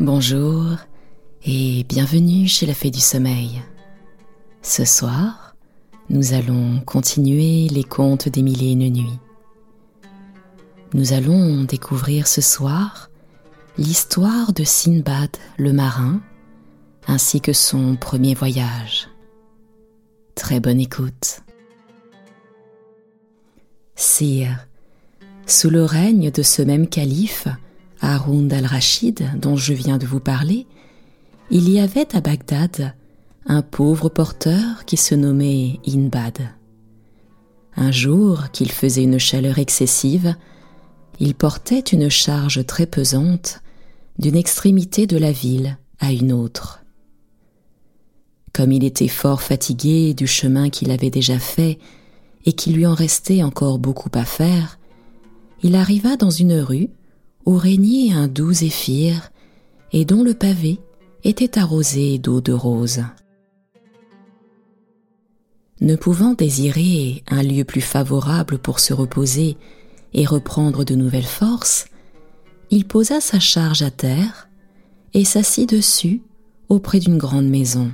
Bonjour et bienvenue chez la Fée du Sommeil. Ce soir, nous allons continuer les contes des mille et nuits. Nous allons découvrir ce soir l'histoire de Sinbad le marin ainsi que son premier voyage. Très bonne écoute. Sire, sous le règne de ce même calife, Haroun al-Rachid, dont je viens de vous parler, il y avait à Bagdad un pauvre porteur qui se nommait Inbad. Un jour qu'il faisait une chaleur excessive, il portait une charge très pesante d'une extrémité de la ville à une autre. Comme il était fort fatigué du chemin qu'il avait déjà fait et qu'il lui en restait encore beaucoup à faire, il arriva dans une rue où régnait un doux zéphyr et dont le pavé était arrosé d'eau de rose. Ne pouvant désirer un lieu plus favorable pour se reposer et reprendre de nouvelles forces, il posa sa charge à terre et s'assit dessus auprès d'une grande maison.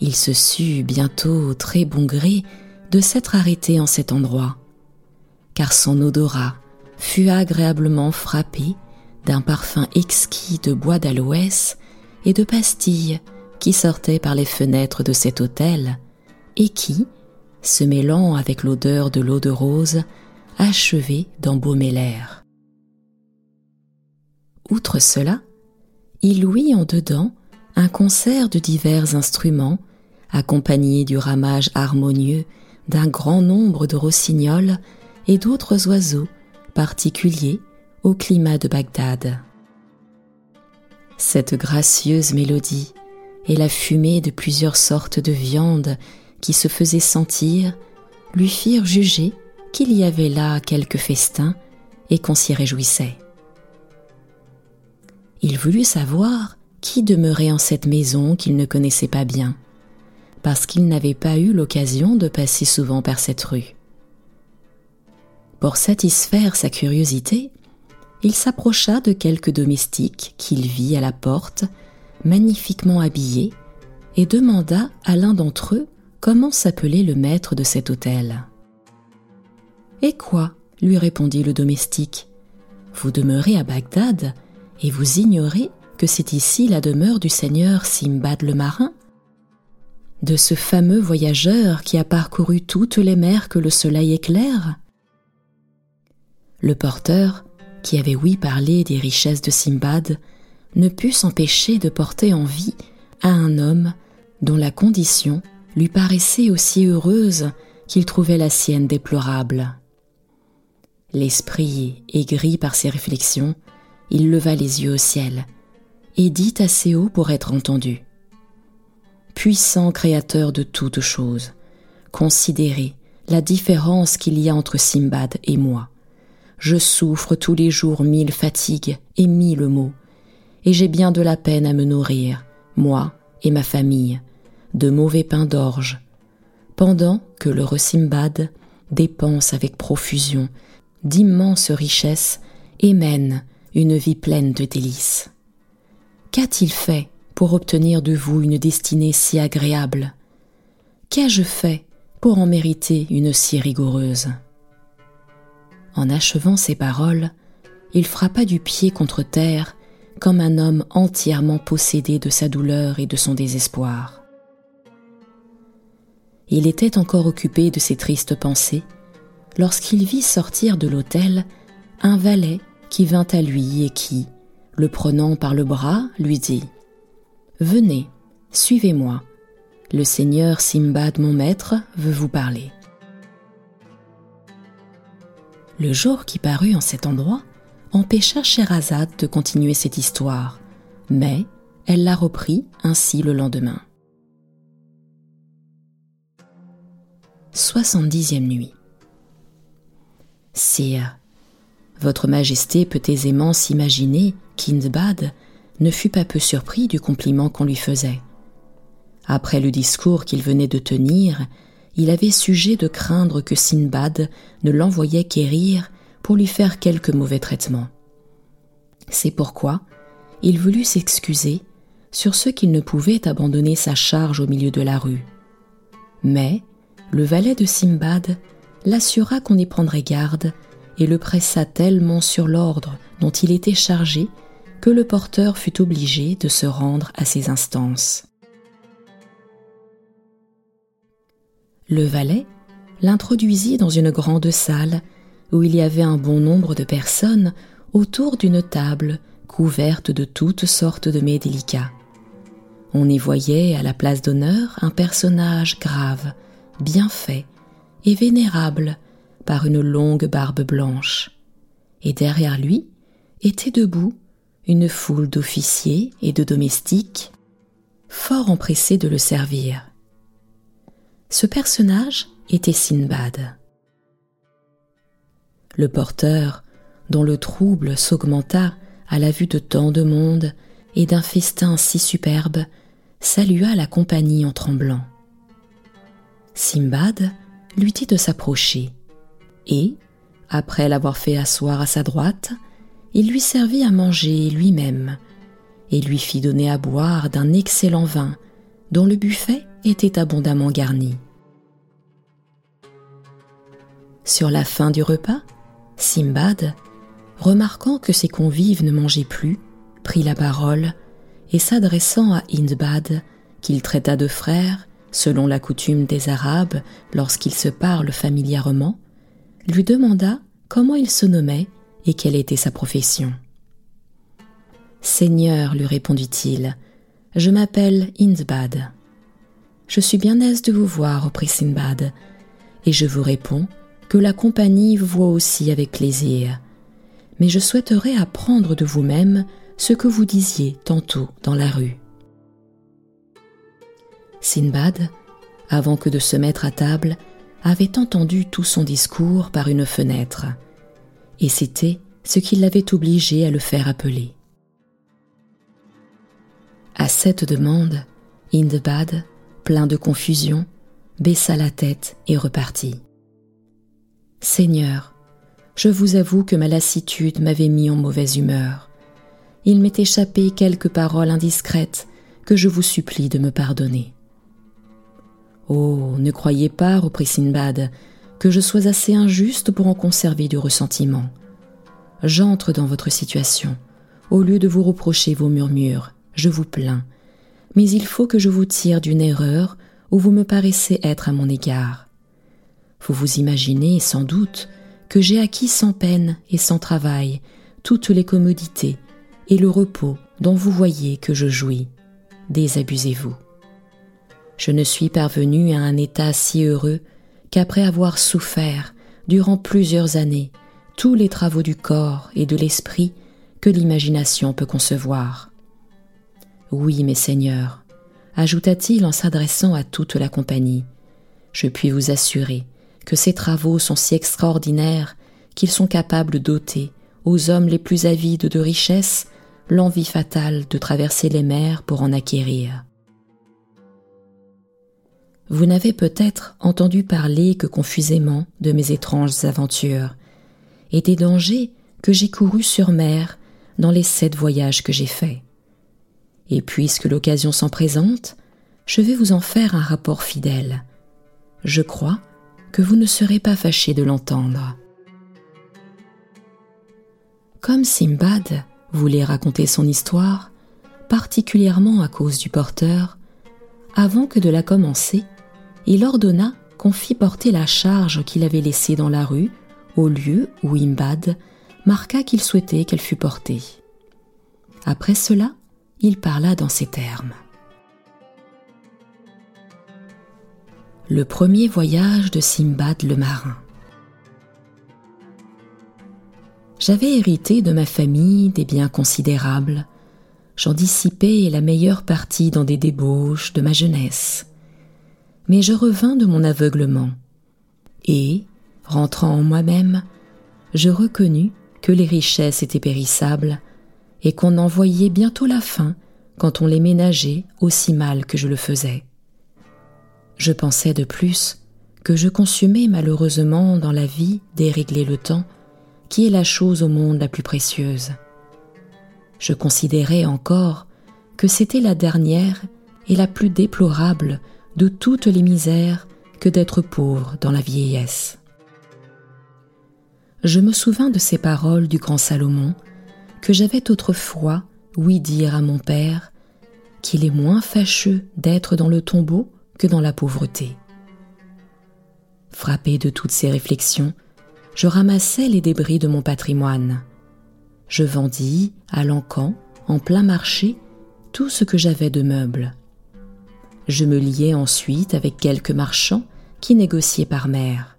Il se sut bientôt très bon gré de s'être arrêté en cet endroit, car son odorat fut agréablement frappé d'un parfum exquis de bois d'aloès et de pastilles qui sortaient par les fenêtres de cet hôtel et qui, se mêlant avec l'odeur de l'eau de rose, achevait d'embaumer l'air. Outre cela, il ouït en dedans un concert de divers instruments, accompagné du ramage harmonieux d'un grand nombre de rossignols et d'autres oiseaux particuliers au climat de Bagdad. Cette gracieuse mélodie et la fumée de plusieurs sortes de viandes qui se faisaient sentir lui firent juger qu'il y avait là quelque festin et qu'on s'y réjouissait. Il voulut savoir qui demeurait en cette maison qu'il ne connaissait pas bien, parce qu'il n'avait pas eu l'occasion de passer souvent par cette rue. Pour satisfaire sa curiosité, il s'approcha de quelques domestiques qu'il vit à la porte, magnifiquement habillés, et demanda à l'un d'entre eux comment s'appelait le maître de cet hôtel. Et quoi? lui répondit le domestique. Vous demeurez à Bagdad et vous ignorez que c'est ici la demeure du seigneur Simbad le marin De ce fameux voyageur qui a parcouru toutes les mers que le soleil éclaire le porteur, qui avait ouï parler des richesses de Simbad, ne put s'empêcher de porter envie à un homme dont la condition lui paraissait aussi heureuse qu'il trouvait la sienne déplorable. L'esprit aigri par ses réflexions, il leva les yeux au ciel et dit assez haut pour être entendu. Puissant créateur de toutes choses, considérez la différence qu'il y a entre Simbad et moi je souffre tous les jours mille fatigues et mille maux, et j'ai bien de la peine à me nourrir, moi et ma famille, de mauvais pain d'orge, pendant que le Simbad dépense avec profusion d'immenses richesses et mène une vie pleine de délices. Qu'a-t-il fait pour obtenir de vous une destinée si agréable? Qu'ai-je fait pour en mériter une si rigoureuse? En achevant ces paroles, il frappa du pied contre terre comme un homme entièrement possédé de sa douleur et de son désespoir. Il était encore occupé de ses tristes pensées lorsqu'il vit sortir de l'hôtel un valet qui vint à lui et qui, le prenant par le bras, lui dit Venez, suivez-moi. Le seigneur Simbad, mon maître, veut vous parler. Le jour qui parut en cet endroit empêcha Sherazade de continuer cette histoire, mais elle la reprit ainsi le lendemain. 70e nuit. Sire, Votre Majesté peut aisément s'imaginer qu'Indbad ne fut pas peu surpris du compliment qu'on lui faisait. Après le discours qu'il venait de tenir il avait sujet de craindre que Sinbad ne l'envoyait quérir pour lui faire quelque mauvais traitement. C'est pourquoi il voulut s'excuser sur ce qu'il ne pouvait abandonner sa charge au milieu de la rue. Mais le valet de Simbad l'assura qu'on y prendrait garde et le pressa tellement sur l'ordre dont il était chargé que le porteur fut obligé de se rendre à ses instances. Le valet l'introduisit dans une grande salle où il y avait un bon nombre de personnes autour d'une table couverte de toutes sortes de mets délicats. On y voyait à la place d'honneur un personnage grave, bien fait et vénérable par une longue barbe blanche. Et derrière lui était debout une foule d'officiers et de domestiques, fort empressés de le servir. Ce personnage était Sinbad. Le porteur, dont le trouble s'augmenta à la vue de tant de monde et d'un festin si superbe, salua la compagnie en tremblant. Simbad lui dit de s'approcher, et, après l'avoir fait asseoir à sa droite, il lui servit à manger lui-même, et lui fit donner à boire d'un excellent vin dont le buffet était abondamment garni. Sur la fin du repas, Simbad, remarquant que ses convives ne mangeaient plus, prit la parole et s'adressant à Indbad, qu'il traita de frère, selon la coutume des Arabes lorsqu'ils se parlent familièrement, lui demanda comment il se nommait et quelle était sa profession. Seigneur, lui répondit-il, je m'appelle Indbad. Je suis bien aise de vous voir, reprit Sinbad, et je vous réponds que la compagnie vous voit aussi avec plaisir. Mais je souhaiterais apprendre de vous-même ce que vous disiez tantôt dans la rue. Sinbad, avant que de se mettre à table, avait entendu tout son discours par une fenêtre, et c'était ce qui l'avait obligé à le faire appeler. À cette demande, Indbad, plein de confusion, baissa la tête et repartit. Seigneur, je vous avoue que ma lassitude m'avait mis en mauvaise humeur. Il m'est échappé quelques paroles indiscrètes que je vous supplie de me pardonner. Oh, ne croyez pas, reprit Sinbad, que je sois assez injuste pour en conserver du ressentiment. J'entre dans votre situation. Au lieu de vous reprocher vos murmures, je vous plains. Mais il faut que je vous tire d'une erreur où vous me paraissez être à mon égard. Vous vous imaginez sans doute que j'ai acquis sans peine et sans travail toutes les commodités et le repos dont vous voyez que je jouis. Désabusez-vous. Je ne suis parvenu à un état si heureux qu'après avoir souffert durant plusieurs années tous les travaux du corps et de l'esprit que l'imagination peut concevoir. Oui, mes seigneurs, ajouta-t-il en s'adressant à toute la compagnie, je puis vous assurer que ces travaux sont si extraordinaires qu'ils sont capables d'ôter aux hommes les plus avides de richesses l'envie fatale de traverser les mers pour en acquérir. Vous n'avez peut-être entendu parler que confusément de mes étranges aventures et des dangers que j'ai courus sur mer dans les sept voyages que j'ai faits. Et puisque l'occasion s'en présente, je vais vous en faire un rapport fidèle. Je crois que vous ne serez pas fâché de l'entendre. Comme Simbad voulait raconter son histoire, particulièrement à cause du porteur, avant que de la commencer, il ordonna qu'on fît porter la charge qu'il avait laissée dans la rue au lieu où Imbad marqua qu'il souhaitait qu'elle fût portée. Après cela, il parla dans ces termes. le premier voyage de Simbad le marin. J'avais hérité de ma famille des biens considérables. J'en dissipais la meilleure partie dans des débauches de ma jeunesse. Mais je revins de mon aveuglement. Et, rentrant en moi-même, je reconnus que les richesses étaient périssables et qu'on en voyait bientôt la fin quand on les ménageait aussi mal que je le faisais. Je pensais de plus que je consumais malheureusement dans la vie dérégler le temps, qui est la chose au monde la plus précieuse. je considérais encore que c'était la dernière et la plus déplorable de toutes les misères que d'être pauvre dans la vieillesse. Je me souvins de ces paroles du grand Salomon que j'avais autrefois ouï dire à mon père qu'il est moins fâcheux d'être dans le tombeau que dans la pauvreté. Frappé de toutes ces réflexions, je ramassai les débris de mon patrimoine. Je vendis, à l'encan, en plein marché, tout ce que j'avais de meubles. Je me liai ensuite avec quelques marchands qui négociaient par mer.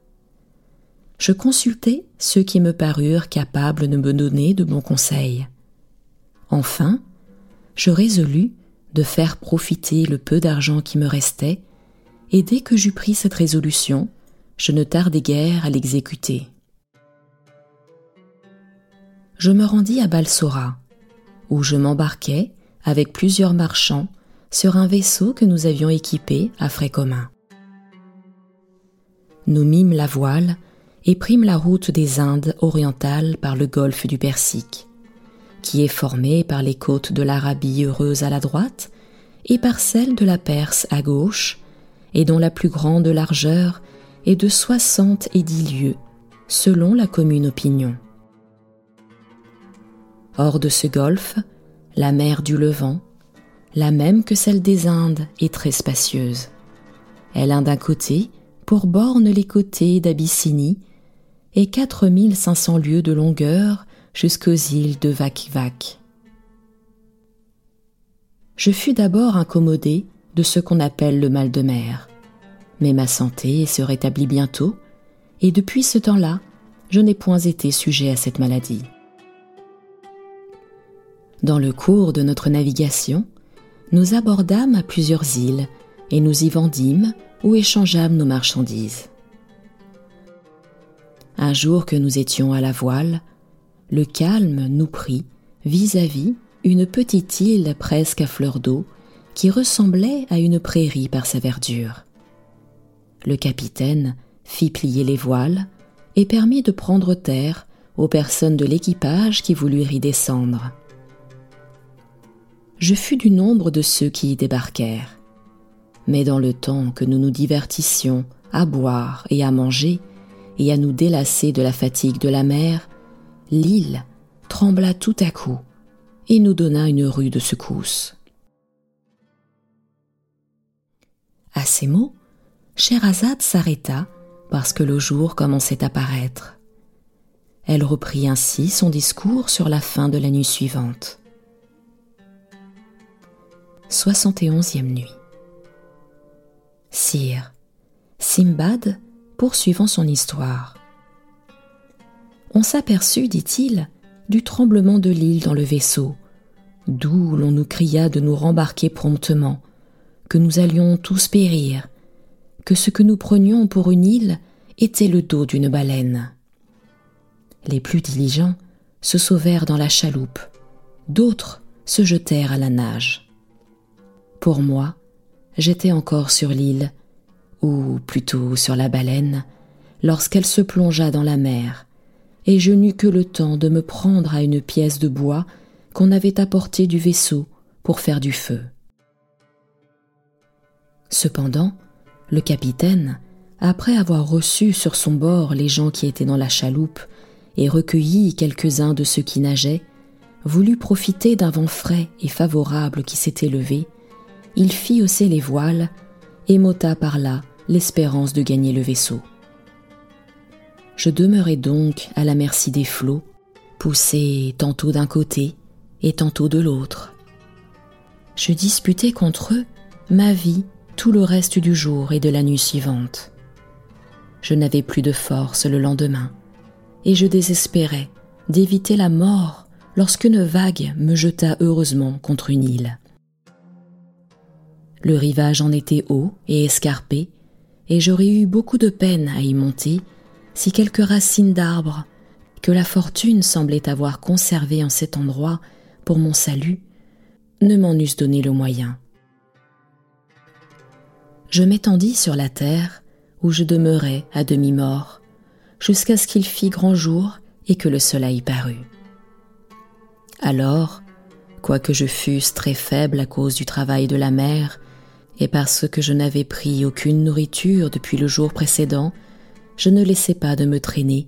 Je consultai ceux qui me parurent capables de me donner de bons conseils. Enfin, je résolus de faire profiter le peu d'argent qui me restait, et dès que j'eus pris cette résolution, je ne tardai guère à l'exécuter. Je me rendis à Balsora, où je m'embarquai avec plusieurs marchands sur un vaisseau que nous avions équipé à frais communs. Nous mîmes la voile et prîmes la route des Indes orientales par le golfe du Persique, qui est formé par les côtes de l'Arabie heureuse à la droite et par celle de la Perse à gauche, et dont la plus grande largeur est de soixante et dix lieues, selon la commune opinion. Hors de ce golfe, la mer du Levant, la même que celle des Indes, est très spacieuse. Elle a d'un côté, pour borne les côtés d'Abyssinie, et 4500 lieues de longueur jusqu'aux îles de Vakvak. Je fus d'abord incommodé de ce qu'on appelle le mal de mer, mais ma santé se rétablit bientôt, et depuis ce temps-là, je n'ai point été sujet à cette maladie. Dans le cours de notre navigation, nous abordâmes à plusieurs îles et nous y vendîmes ou échangeâmes nos marchandises. Un jour que nous étions à la voile, le calme nous prit vis-à-vis une petite île presque à fleur d'eau qui ressemblait à une prairie par sa verdure. Le capitaine fit plier les voiles et permit de prendre terre aux personnes de l'équipage qui voulurent y descendre je fus du nombre de ceux qui y débarquèrent. Mais dans le temps que nous nous divertissions à boire et à manger, et à nous délasser de la fatigue de la mer, l'île trembla tout à coup et nous donna une rude secousse. À ces mots, Sherazade s'arrêta parce que le jour commençait à paraître. Elle reprit ainsi son discours sur la fin de la nuit suivante. 71e nuit. Sire, Simbad poursuivant son histoire. On s'aperçut, dit-il, du tremblement de l'île dans le vaisseau, d'où l'on nous cria de nous rembarquer promptement, que nous allions tous périr, que ce que nous prenions pour une île était le dos d'une baleine. Les plus diligents se sauvèrent dans la chaloupe, d'autres se jetèrent à la nage. Pour moi, j'étais encore sur l'île, ou plutôt sur la baleine, lorsqu'elle se plongea dans la mer, et je n'eus que le temps de me prendre à une pièce de bois qu'on avait apportée du vaisseau pour faire du feu. Cependant, le capitaine, après avoir reçu sur son bord les gens qui étaient dans la chaloupe et recueilli quelques-uns de ceux qui nageaient, voulut profiter d'un vent frais et favorable qui s'était levé il fit hausser les voiles et m'ôta par là l'espérance de gagner le vaisseau. Je demeurai donc à la merci des flots, poussé tantôt d'un côté et tantôt de l'autre. Je disputais contre eux ma vie tout le reste du jour et de la nuit suivante. Je n'avais plus de force le lendemain, et je désespérais d'éviter la mort lorsqu'une vague me jeta heureusement contre une île. Le rivage en était haut et escarpé, et j'aurais eu beaucoup de peine à y monter si quelques racines d'arbres que la fortune semblait avoir conservées en cet endroit pour mon salut ne m'en eussent donné le moyen. Je m'étendis sur la terre où je demeurais à demi-mort jusqu'à ce qu'il fît grand jour et que le soleil parut. Alors, Quoique je fusse très faible à cause du travail de la mer, et parce que je n'avais pris aucune nourriture depuis le jour précédent, je ne laissais pas de me traîner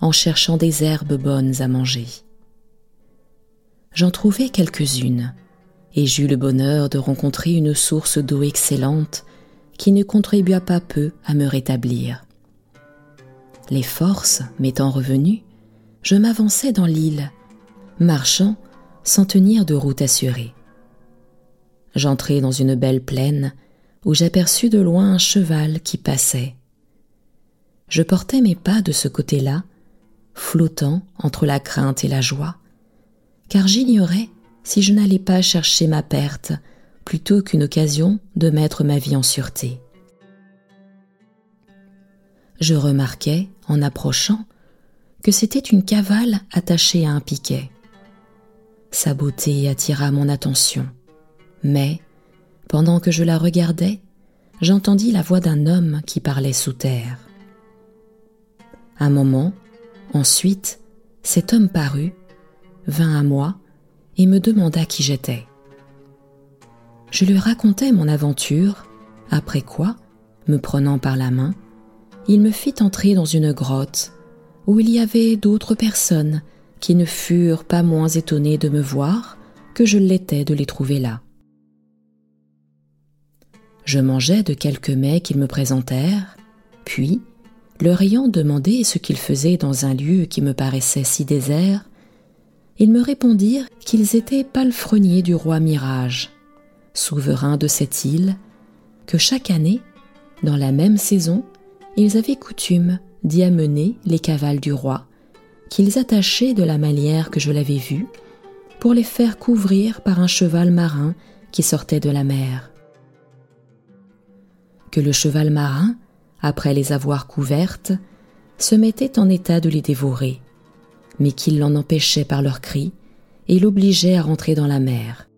en cherchant des herbes bonnes à manger. J'en trouvai quelques-unes, et j'eus le bonheur de rencontrer une source d'eau excellente qui ne contribua pas peu à me rétablir. Les forces m'étant revenues, je m'avançai dans l'île, marchant sans tenir de route assurée. J'entrai dans une belle plaine où j'aperçus de loin un cheval qui passait. Je portais mes pas de ce côté-là, flottant entre la crainte et la joie, car j'ignorais si je n'allais pas chercher ma perte plutôt qu'une occasion de mettre ma vie en sûreté. Je remarquai, en approchant, que c'était une cavale attachée à un piquet. Sa beauté attira mon attention, mais, pendant que je la regardais, j'entendis la voix d'un homme qui parlait sous terre. Un moment, ensuite, cet homme parut, vint à moi et me demanda qui j'étais. Je lui racontai mon aventure, après quoi, me prenant par la main, il me fit entrer dans une grotte où il y avait d'autres personnes qui ne furent pas moins étonnés de me voir que je l'étais de les trouver là. Je mangeai de quelques mets qu'ils me présentèrent, puis, leur ayant demandé ce qu'ils faisaient dans un lieu qui me paraissait si désert, ils me répondirent qu'ils étaient palefreniers du roi Mirage, souverain de cette île, que chaque année, dans la même saison, ils avaient coutume d'y amener les cavales du roi qu'ils attachaient de la manière que je l'avais vu, pour les faire couvrir par un cheval marin qui sortait de la mer. Que le cheval marin, après les avoir couvertes, se mettait en état de les dévorer, mais qu'ils l'en empêchaient par leurs cris et l'obligeaient à rentrer dans la mer.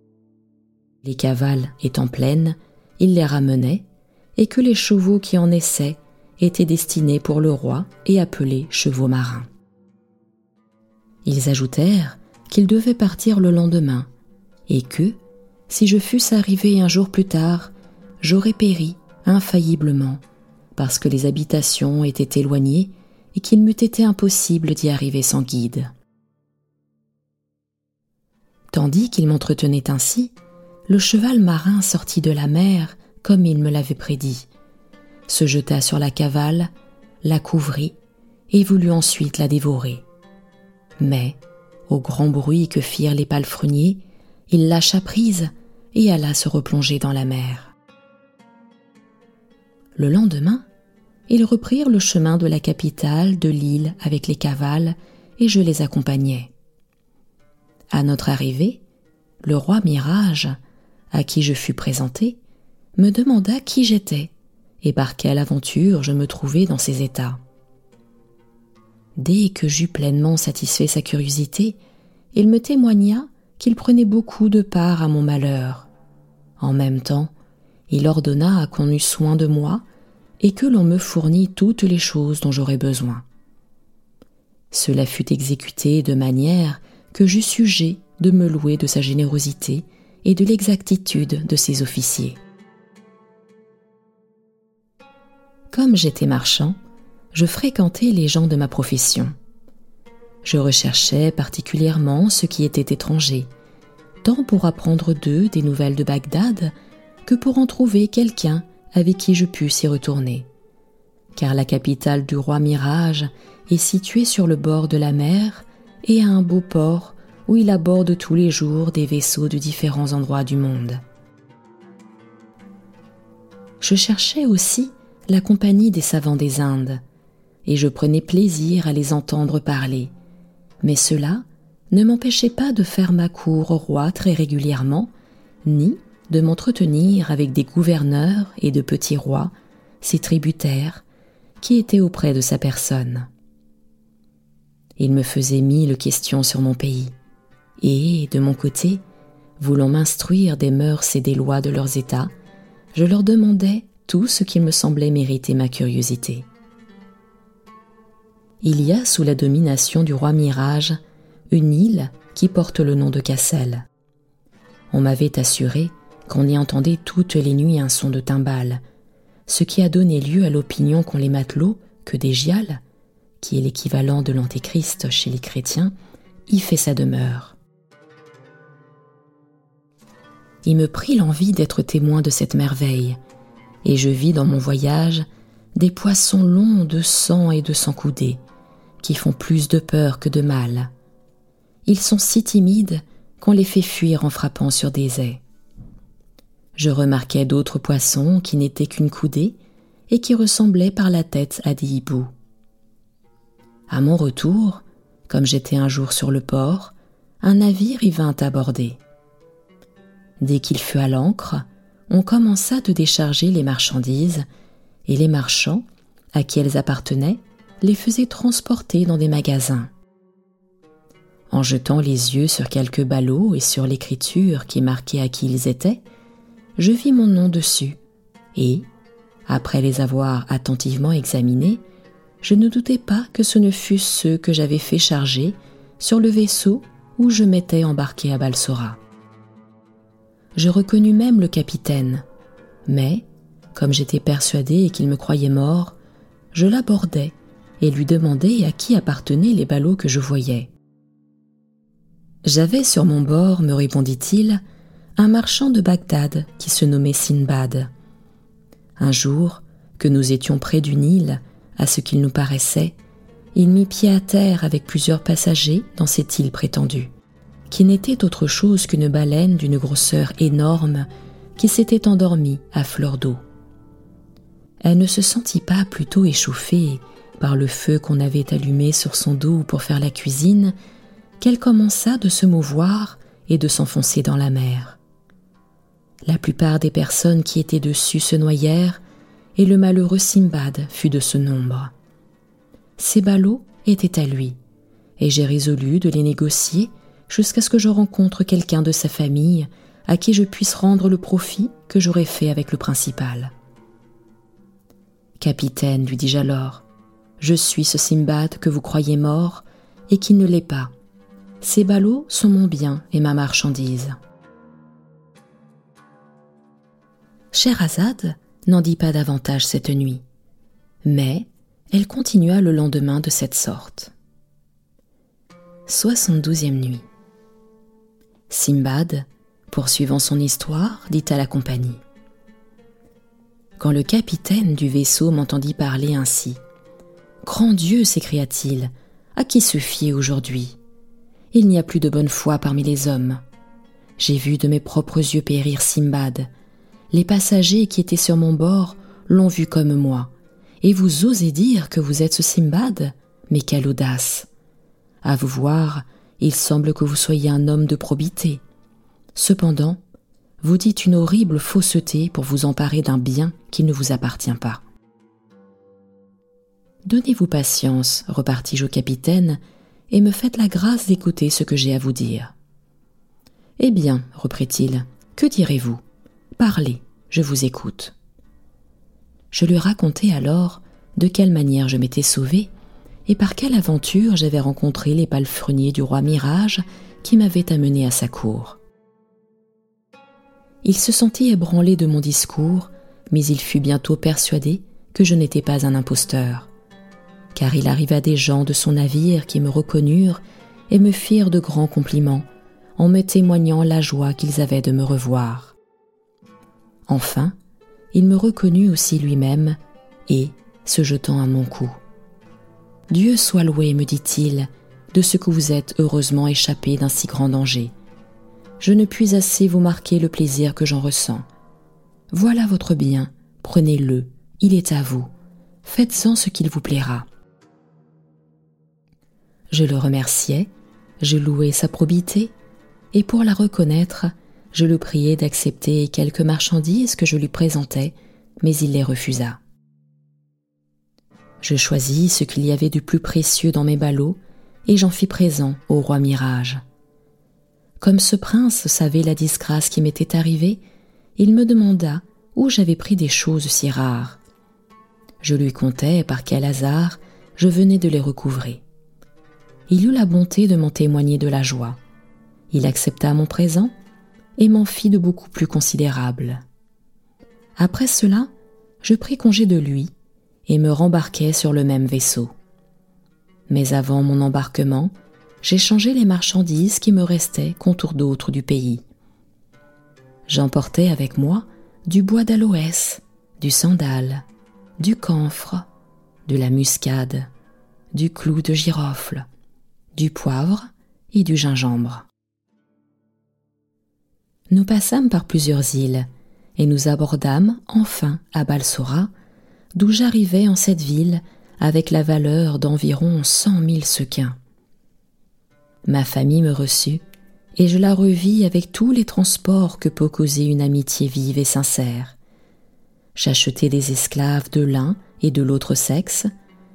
Les cavales étant pleines, il les ramenait, et que les chevaux qui en essaient étaient destinés pour le roi et appelés chevaux marins. Ils ajoutèrent qu'ils devaient partir le lendemain, et que, si je fusse arrivé un jour plus tard, j'aurais péri infailliblement, parce que les habitations étaient éloignées et qu'il m'eût été impossible d'y arriver sans guide. Tandis qu'il m'entretenait ainsi, le cheval marin sortit de la mer comme il me l'avait prédit, se jeta sur la cavale, la couvrit et voulut ensuite la dévorer. Mais, au grand bruit que firent les palefreniers, il lâcha prise et alla se replonger dans la mer. Le lendemain, ils reprirent le chemin de la capitale de l'île avec les cavales, et je les accompagnai. À notre arrivée, le roi Mirage, à qui je fus présenté, me demanda qui j'étais et par quelle aventure je me trouvais dans ces états. Dès que j'eus pleinement satisfait sa curiosité, il me témoigna qu'il prenait beaucoup de part à mon malheur. En même temps, il ordonna qu'on eût soin de moi et que l'on me fournît toutes les choses dont j'aurais besoin. Cela fut exécuté de manière que j'eus sujet de me louer de sa générosité et de l'exactitude de ses officiers. Comme j'étais marchand, je fréquentais les gens de ma profession. Je recherchais particulièrement ceux qui étaient étrangers, tant pour apprendre d'eux des nouvelles de Bagdad que pour en trouver quelqu'un avec qui je pusse y retourner. Car la capitale du roi Mirage est située sur le bord de la mer et a un beau port où il aborde tous les jours des vaisseaux de différents endroits du monde. Je cherchais aussi la compagnie des savants des Indes, et je prenais plaisir à les entendre parler. Mais cela ne m'empêchait pas de faire ma cour au roi très régulièrement, ni de m'entretenir avec des gouverneurs et de petits rois, ses tributaires, qui étaient auprès de sa personne. Il me faisait mille questions sur mon pays, et, de mon côté, voulant m'instruire des mœurs et des lois de leurs États, je leur demandais tout ce qui me semblait mériter ma curiosité il y a sous la domination du roi Mirage une île qui porte le nom de Cassel. On m'avait assuré qu'on y entendait toutes les nuits un son de timbales, ce qui a donné lieu à l'opinion qu'ont les matelots que Dégial, qui est l'équivalent de l'Antéchrist chez les chrétiens, y fait sa demeure. Il me prit l'envie d'être témoin de cette merveille, et je vis dans mon voyage des poissons longs de sang et de sang coudés, qui font plus de peur que de mal. Ils sont si timides qu'on les fait fuir en frappant sur des ais. Je remarquai d'autres poissons qui n'étaient qu'une coudée et qui ressemblaient par la tête à des hiboux. À mon retour, comme j'étais un jour sur le port, un navire y vint aborder. Dès qu'il fut à l'ancre, on commença de décharger les marchandises, et les marchands, à qui elles appartenaient, les faisaient transporter dans des magasins. En jetant les yeux sur quelques ballots et sur l'écriture qui marquait à qui ils étaient, je vis mon nom dessus, et, après les avoir attentivement examinés, je ne doutais pas que ce ne fussent ceux que j'avais fait charger sur le vaisseau où je m'étais embarqué à Balsora. Je reconnus même le capitaine, mais, comme j'étais persuadé qu'il me croyait mort, je l'abordai et lui demandai à qui appartenaient les ballots que je voyais. J'avais sur mon bord, me répondit-il, un marchand de Bagdad qui se nommait Sinbad. Un jour, que nous étions près du Nil, à ce qu'il nous paraissait, il mit pied à terre avec plusieurs passagers dans cette île prétendue, qui n'était autre chose qu'une baleine d'une grosseur énorme qui s'était endormie à fleur d'eau. Elle ne se sentit pas plutôt échauffée par le feu qu'on avait allumé sur son dos pour faire la cuisine qu'elle commença de se mouvoir et de s'enfoncer dans la mer. La plupart des personnes qui étaient dessus se noyèrent et le malheureux Simbad fut de ce nombre. Ces ballots étaient à lui, et j'ai résolu de les négocier jusqu'à ce que je rencontre quelqu'un de sa famille à qui je puisse rendre le profit que j'aurais fait avec le principal. Capitaine, lui dis-je alors, je suis ce Simbad que vous croyez mort et qui ne l'est pas. Ces ballots sont mon bien et ma marchandise. Scheherazade n'en dit pas davantage cette nuit, mais elle continua le lendemain de cette sorte. 72e nuit. Simbad, poursuivant son histoire, dit à la compagnie Quand le capitaine du vaisseau m'entendit parler ainsi, Grand Dieu s'écria-t-il, à qui se fier aujourd'hui? Il n'y a plus de bonne foi parmi les hommes. J'ai vu de mes propres yeux périr Simbad, les passagers qui étaient sur mon bord l'ont vu comme moi. Et vous osez dire que vous êtes ce Simbad? Mais quelle audace À vous voir, il semble que vous soyez un homme de probité. Cependant, vous dites une horrible fausseté pour vous emparer d'un bien qui ne vous appartient pas. Donnez-vous patience, repartis-je au capitaine, et me faites la grâce d'écouter ce que j'ai à vous dire. Eh bien, reprit-il, que direz-vous? Parlez, je vous écoute. Je lui racontai alors de quelle manière je m'étais sauvé et par quelle aventure j'avais rencontré les palefreniers du roi Mirage qui m'avaient amené à sa cour. Il se sentit ébranlé de mon discours, mais il fut bientôt persuadé que je n'étais pas un imposteur, car il arriva des gens de son navire qui me reconnurent et me firent de grands compliments en me témoignant la joie qu'ils avaient de me revoir. Enfin, il me reconnut aussi lui-même, et, se jetant à mon cou. Dieu soit loué, me dit-il, de ce que vous êtes heureusement échappé d'un si grand danger. Je ne puis assez vous marquer le plaisir que j'en ressens. Voilà votre bien, prenez-le, il est à vous. Faites-en ce qu'il vous plaira. Je le remerciai, je louai sa probité, et pour la reconnaître, je le priai d'accepter quelques marchandises que je lui présentais, mais il les refusa. Je choisis ce qu'il y avait du plus précieux dans mes ballots, et j'en fis présent au roi Mirage. Comme ce prince savait la disgrâce qui m'était arrivée, il me demanda où j'avais pris des choses si rares. Je lui contai par quel hasard je venais de les recouvrer. Il eut la bonté de m'en témoigner de la joie. Il accepta mon présent et m'en fis de beaucoup plus considérables. Après cela, je pris congé de lui et me rembarquai sur le même vaisseau. Mais avant mon embarquement, j'échangeai les marchandises qui me restaient contour d'autres du pays. J'emportais avec moi du bois d'aloès, du sandal, du camphre, de la muscade, du clou de girofle, du poivre et du gingembre. Nous passâmes par plusieurs îles et nous abordâmes enfin à Balsora, d'où j'arrivai en cette ville avec la valeur d'environ cent mille sequins. Ma famille me reçut et je la revis avec tous les transports que peut causer une amitié vive et sincère. J'achetai des esclaves de l'un et de l'autre sexe,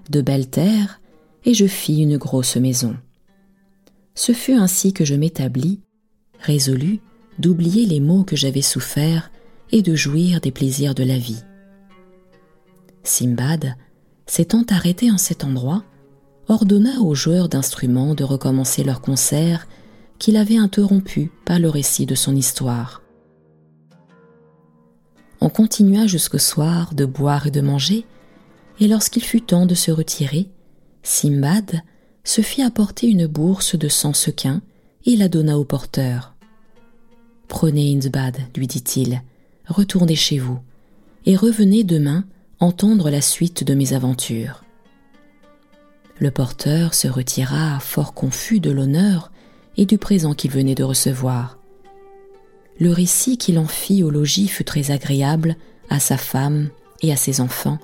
de belles terres, et je fis une grosse maison. Ce fut ainsi que je m'établis, résolu d'oublier les maux que j'avais soufferts et de jouir des plaisirs de la vie. Simbad, s'étant arrêté en cet endroit, ordonna aux joueurs d'instruments de recommencer leur concert qu'il avait interrompu par le récit de son histoire. On continua jusqu'au soir de boire et de manger, et lorsqu'il fut temps de se retirer, Simbad se fit apporter une bourse de cent sequins et la donna au porteur. Prenez Inzbad, lui dit-il, retournez chez vous, et revenez demain entendre la suite de mes aventures. Le porteur se retira fort confus de l'honneur et du présent qu'il venait de recevoir. Le récit qu'il en fit au logis fut très agréable à sa femme et à ses enfants,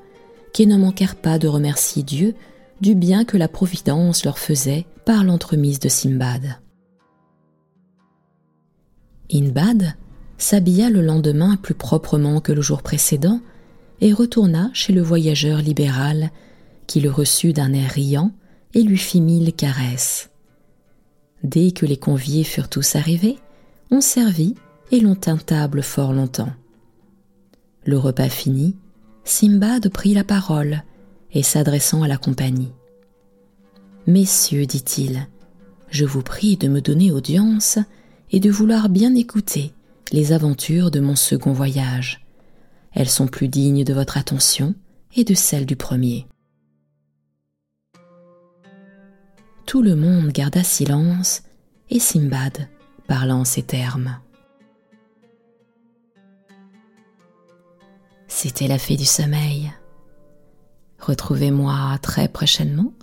qui ne manquèrent pas de remercier Dieu du bien que la Providence leur faisait par l'entremise de Simbad. Inbad s'habilla le lendemain plus proprement que le jour précédent et retourna chez le voyageur libéral qui le reçut d'un air riant et lui fit mille caresses. Dès que les conviés furent tous arrivés, on servit et l'on tint table fort longtemps. Le repas fini, Simbad prit la parole et s'adressant à la compagnie. Messieurs, dit-il, je vous prie de me donner audience et de vouloir bien écouter les aventures de mon second voyage. Elles sont plus dignes de votre attention et de celle du premier. Tout le monde garda silence et Simbad parla en ces termes. C'était la fée du sommeil. Retrouvez-moi très prochainement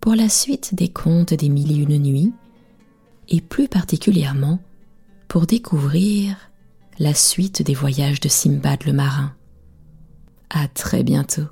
pour la suite des contes des mille et une nuits et plus particulièrement pour découvrir la suite des voyages de Simbad le marin. À très bientôt.